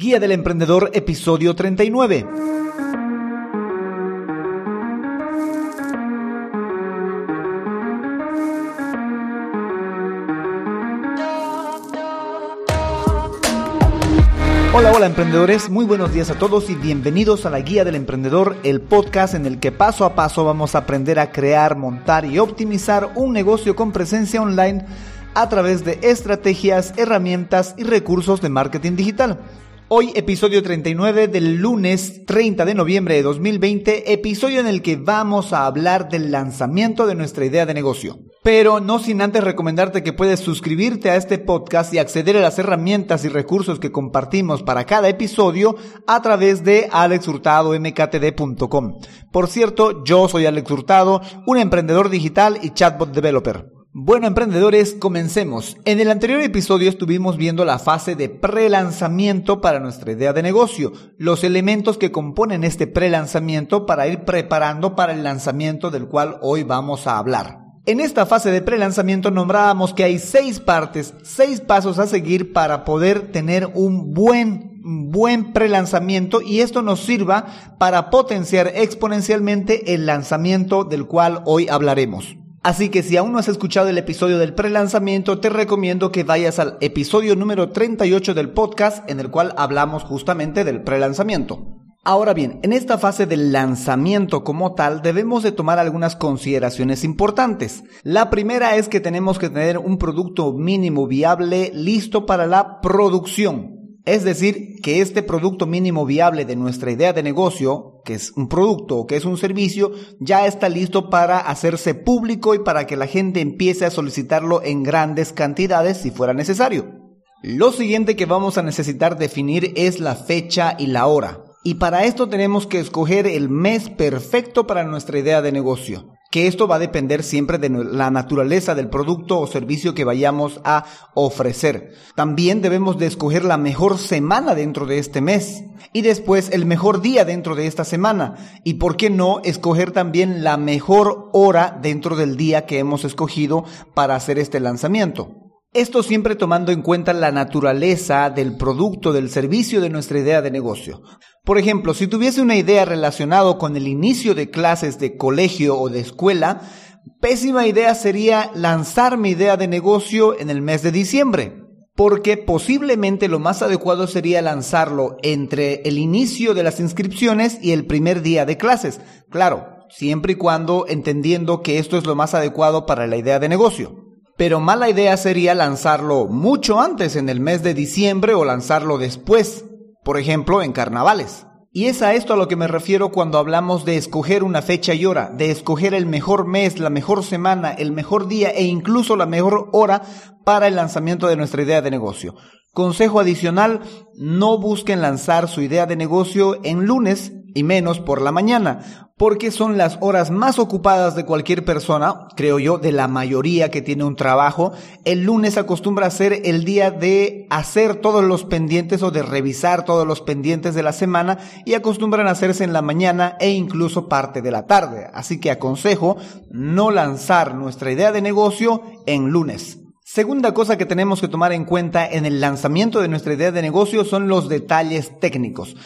Guía del Emprendedor, episodio 39. Hola, hola emprendedores, muy buenos días a todos y bienvenidos a la Guía del Emprendedor, el podcast en el que paso a paso vamos a aprender a crear, montar y optimizar un negocio con presencia online a través de estrategias, herramientas y recursos de marketing digital. Hoy episodio 39 del lunes 30 de noviembre de 2020, episodio en el que vamos a hablar del lanzamiento de nuestra idea de negocio. Pero no sin antes recomendarte que puedes suscribirte a este podcast y acceder a las herramientas y recursos que compartimos para cada episodio a través de alexhurtadomktd.com. Por cierto, yo soy Alex Hurtado, un emprendedor digital y chatbot developer. Bueno, emprendedores, comencemos. En el anterior episodio estuvimos viendo la fase de pre-lanzamiento para nuestra idea de negocio, los elementos que componen este pre-lanzamiento para ir preparando para el lanzamiento del cual hoy vamos a hablar. En esta fase de pre-lanzamiento nombrábamos que hay seis partes, seis pasos a seguir para poder tener un buen, buen pre-lanzamiento y esto nos sirva para potenciar exponencialmente el lanzamiento del cual hoy hablaremos. Así que si aún no has escuchado el episodio del pre-lanzamiento, te recomiendo que vayas al episodio número 38 del podcast en el cual hablamos justamente del pre-lanzamiento. Ahora bien, en esta fase del lanzamiento como tal debemos de tomar algunas consideraciones importantes. La primera es que tenemos que tener un producto mínimo viable listo para la producción. Es decir, que este producto mínimo viable de nuestra idea de negocio, que es un producto o que es un servicio, ya está listo para hacerse público y para que la gente empiece a solicitarlo en grandes cantidades si fuera necesario. Lo siguiente que vamos a necesitar definir es la fecha y la hora. Y para esto tenemos que escoger el mes perfecto para nuestra idea de negocio que esto va a depender siempre de la naturaleza del producto o servicio que vayamos a ofrecer. También debemos de escoger la mejor semana dentro de este mes y después el mejor día dentro de esta semana y por qué no escoger también la mejor hora dentro del día que hemos escogido para hacer este lanzamiento. Esto siempre tomando en cuenta la naturaleza del producto, del servicio de nuestra idea de negocio. Por ejemplo, si tuviese una idea relacionada con el inicio de clases de colegio o de escuela, pésima idea sería lanzar mi idea de negocio en el mes de diciembre, porque posiblemente lo más adecuado sería lanzarlo entre el inicio de las inscripciones y el primer día de clases. Claro, siempre y cuando entendiendo que esto es lo más adecuado para la idea de negocio. Pero mala idea sería lanzarlo mucho antes en el mes de diciembre o lanzarlo después, por ejemplo en carnavales. Y es a esto a lo que me refiero cuando hablamos de escoger una fecha y hora, de escoger el mejor mes, la mejor semana, el mejor día e incluso la mejor hora para el lanzamiento de nuestra idea de negocio. Consejo adicional, no busquen lanzar su idea de negocio en lunes y menos por la mañana, porque son las horas más ocupadas de cualquier persona, creo yo, de la mayoría que tiene un trabajo. El lunes acostumbra a ser el día de hacer todos los pendientes o de revisar todos los pendientes de la semana y acostumbran a hacerse en la mañana e incluso parte de la tarde. Así que aconsejo no lanzar nuestra idea de negocio en lunes. Segunda cosa que tenemos que tomar en cuenta en el lanzamiento de nuestra idea de negocio son los detalles técnicos.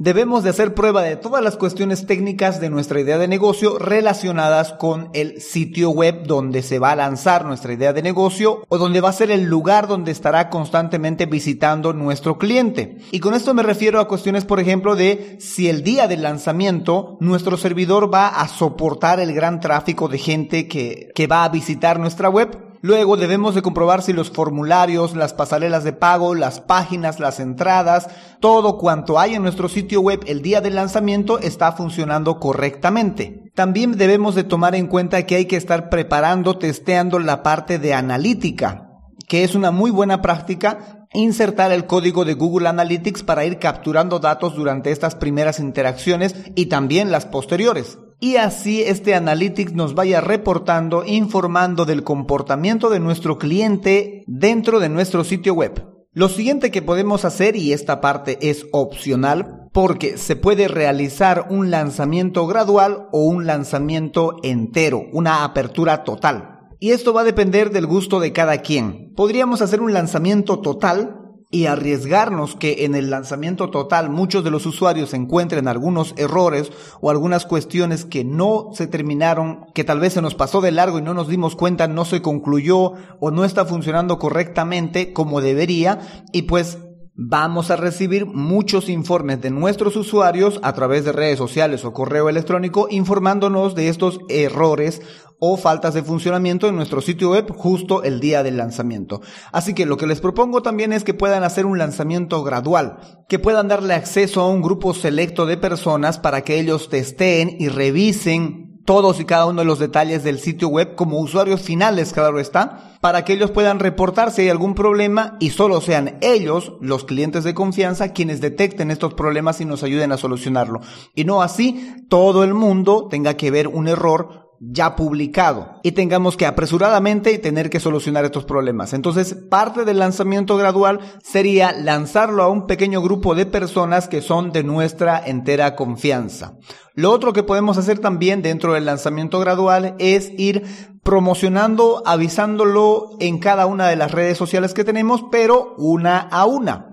Debemos de hacer prueba de todas las cuestiones técnicas de nuestra idea de negocio relacionadas con el sitio web donde se va a lanzar nuestra idea de negocio o donde va a ser el lugar donde estará constantemente visitando nuestro cliente. Y con esto me refiero a cuestiones, por ejemplo, de si el día del lanzamiento nuestro servidor va a soportar el gran tráfico de gente que, que va a visitar nuestra web Luego debemos de comprobar si los formularios, las pasarelas de pago, las páginas, las entradas, todo cuanto hay en nuestro sitio web el día del lanzamiento está funcionando correctamente. También debemos de tomar en cuenta que hay que estar preparando, testeando la parte de analítica, que es una muy buena práctica insertar el código de Google Analytics para ir capturando datos durante estas primeras interacciones y también las posteriores y así este Analytics nos vaya reportando, informando del comportamiento de nuestro cliente dentro de nuestro sitio web. Lo siguiente que podemos hacer, y esta parte es opcional, porque se puede realizar un lanzamiento gradual o un lanzamiento entero, una apertura total. Y esto va a depender del gusto de cada quien. Podríamos hacer un lanzamiento total y arriesgarnos que en el lanzamiento total muchos de los usuarios encuentren algunos errores o algunas cuestiones que no se terminaron, que tal vez se nos pasó de largo y no nos dimos cuenta, no se concluyó o no está funcionando correctamente como debería y pues vamos a recibir muchos informes de nuestros usuarios a través de redes sociales o correo electrónico informándonos de estos errores o faltas de funcionamiento en nuestro sitio web justo el día del lanzamiento. Así que lo que les propongo también es que puedan hacer un lanzamiento gradual, que puedan darle acceso a un grupo selecto de personas para que ellos testeen y revisen todos y cada uno de los detalles del sitio web como usuarios finales, claro está, para que ellos puedan reportar si hay algún problema y solo sean ellos, los clientes de confianza, quienes detecten estos problemas y nos ayuden a solucionarlo. Y no así todo el mundo tenga que ver un error ya publicado y tengamos que apresuradamente tener que solucionar estos problemas. Entonces, parte del lanzamiento gradual sería lanzarlo a un pequeño grupo de personas que son de nuestra entera confianza. Lo otro que podemos hacer también dentro del lanzamiento gradual es ir promocionando, avisándolo en cada una de las redes sociales que tenemos, pero una a una.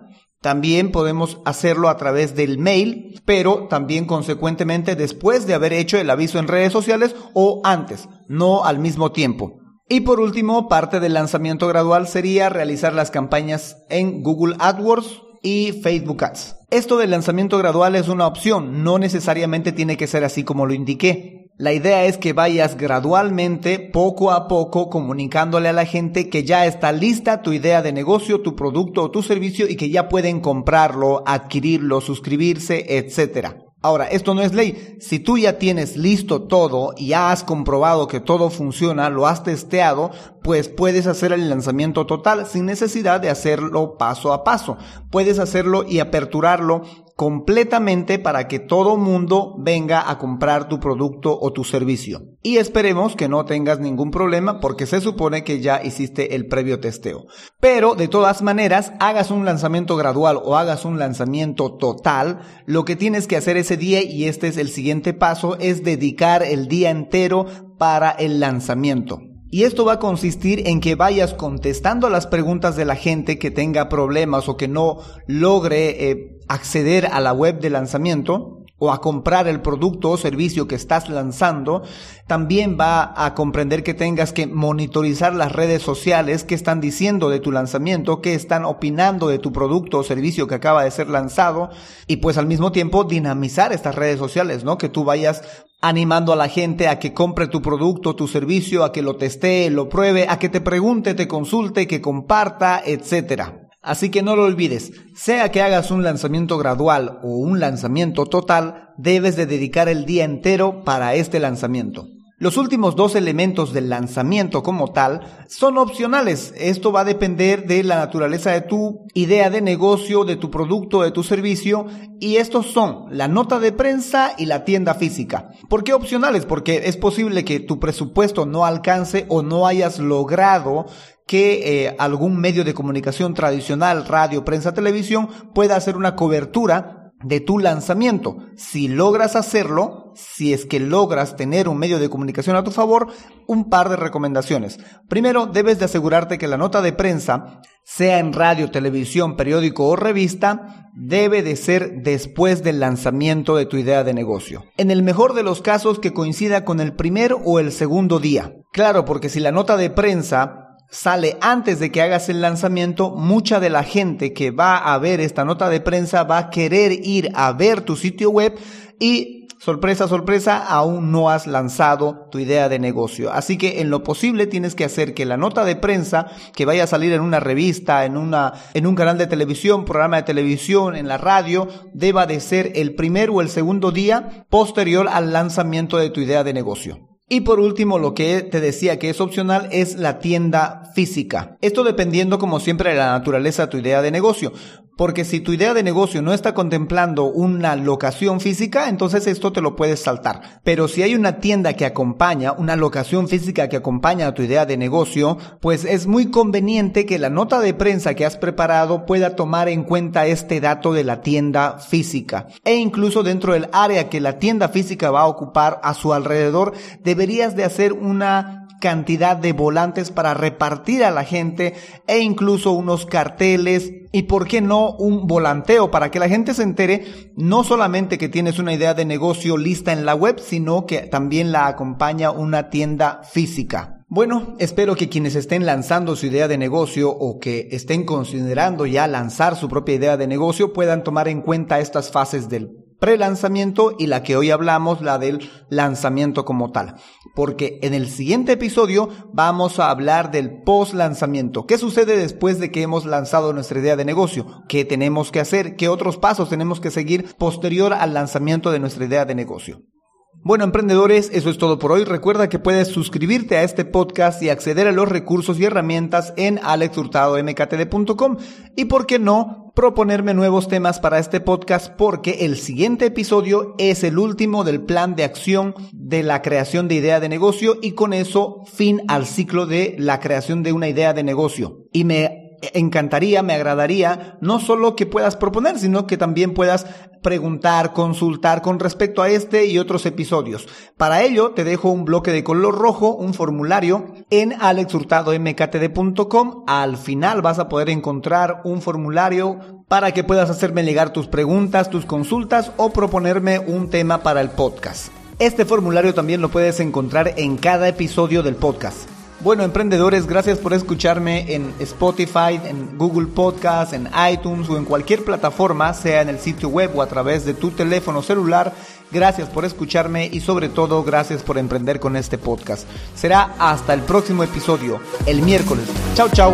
También podemos hacerlo a través del mail, pero también consecuentemente después de haber hecho el aviso en redes sociales o antes, no al mismo tiempo. Y por último, parte del lanzamiento gradual sería realizar las campañas en Google AdWords y Facebook Ads. Esto del lanzamiento gradual es una opción, no necesariamente tiene que ser así como lo indiqué. La idea es que vayas gradualmente, poco a poco, comunicándole a la gente que ya está lista tu idea de negocio, tu producto o tu servicio y que ya pueden comprarlo, adquirirlo, suscribirse, etcétera. Ahora, esto no es ley. Si tú ya tienes listo todo y ya has comprobado que todo funciona, lo has testeado, pues puedes hacer el lanzamiento total sin necesidad de hacerlo paso a paso. Puedes hacerlo y aperturarlo completamente para que todo mundo venga a comprar tu producto o tu servicio. Y esperemos que no tengas ningún problema porque se supone que ya hiciste el previo testeo. Pero de todas maneras, hagas un lanzamiento gradual o hagas un lanzamiento total, lo que tienes que hacer ese día y este es el siguiente paso es dedicar el día entero para el lanzamiento. Y esto va a consistir en que vayas contestando las preguntas de la gente que tenga problemas o que no logre eh, acceder a la web de lanzamiento o a comprar el producto o servicio que estás lanzando, también va a comprender que tengas que monitorizar las redes sociales, qué están diciendo de tu lanzamiento, qué están opinando de tu producto o servicio que acaba de ser lanzado y pues al mismo tiempo dinamizar estas redes sociales, ¿no? Que tú vayas animando a la gente a que compre tu producto, tu servicio, a que lo testee, lo pruebe, a que te pregunte, te consulte, que comparta, etcétera. Así que no lo olvides, sea que hagas un lanzamiento gradual o un lanzamiento total, debes de dedicar el día entero para este lanzamiento. Los últimos dos elementos del lanzamiento como tal son opcionales. Esto va a depender de la naturaleza de tu idea de negocio, de tu producto, de tu servicio. Y estos son la nota de prensa y la tienda física. ¿Por qué opcionales? Porque es posible que tu presupuesto no alcance o no hayas logrado que eh, algún medio de comunicación tradicional, radio, prensa, televisión, pueda hacer una cobertura de tu lanzamiento. Si logras hacerlo, si es que logras tener un medio de comunicación a tu favor, un par de recomendaciones. Primero, debes de asegurarte que la nota de prensa, sea en radio, televisión, periódico o revista, debe de ser después del lanzamiento de tu idea de negocio. En el mejor de los casos que coincida con el primer o el segundo día. Claro, porque si la nota de prensa sale antes de que hagas el lanzamiento, mucha de la gente que va a ver esta nota de prensa va a querer ir a ver tu sitio web y sorpresa, sorpresa, aún no has lanzado tu idea de negocio. Así que en lo posible tienes que hacer que la nota de prensa que vaya a salir en una revista, en una en un canal de televisión, programa de televisión, en la radio, deba de ser el primer o el segundo día posterior al lanzamiento de tu idea de negocio. Y por último, lo que te decía que es opcional es la tienda física. Esto dependiendo como siempre de la naturaleza de tu idea de negocio. Porque si tu idea de negocio no está contemplando una locación física, entonces esto te lo puedes saltar. Pero si hay una tienda que acompaña, una locación física que acompaña a tu idea de negocio, pues es muy conveniente que la nota de prensa que has preparado pueda tomar en cuenta este dato de la tienda física. E incluso dentro del área que la tienda física va a ocupar a su alrededor, deberías de hacer una cantidad de volantes para repartir a la gente e incluso unos carteles y por qué no un volanteo para que la gente se entere no solamente que tienes una idea de negocio lista en la web, sino que también la acompaña una tienda física. Bueno, espero que quienes estén lanzando su idea de negocio o que estén considerando ya lanzar su propia idea de negocio puedan tomar en cuenta estas fases del pre-lanzamiento y la que hoy hablamos, la del lanzamiento como tal. Porque en el siguiente episodio vamos a hablar del post-lanzamiento. ¿Qué sucede después de que hemos lanzado nuestra idea de negocio? ¿Qué tenemos que hacer? ¿Qué otros pasos tenemos que seguir posterior al lanzamiento de nuestra idea de negocio? Bueno, emprendedores, eso es todo por hoy. Recuerda que puedes suscribirte a este podcast y acceder a los recursos y herramientas en alexhurtadomktd.com y, por qué no, proponerme nuevos temas para este podcast porque el siguiente episodio es el último del plan de acción de la creación de idea de negocio y con eso fin al ciclo de la creación de una idea de negocio. Y me encantaría, me agradaría, no solo que puedas proponer, sino que también puedas preguntar, consultar con respecto a este y otros episodios. Para ello, te dejo un bloque de color rojo, un formulario en alexhurtadomktd.com. Al final vas a poder encontrar un formulario para que puedas hacerme llegar tus preguntas, tus consultas o proponerme un tema para el podcast. Este formulario también lo puedes encontrar en cada episodio del podcast. Bueno, emprendedores, gracias por escucharme en Spotify, en Google Podcast, en iTunes o en cualquier plataforma, sea en el sitio web o a través de tu teléfono celular. Gracias por escucharme y sobre todo gracias por emprender con este podcast. Será hasta el próximo episodio, el miércoles. Chao, chao.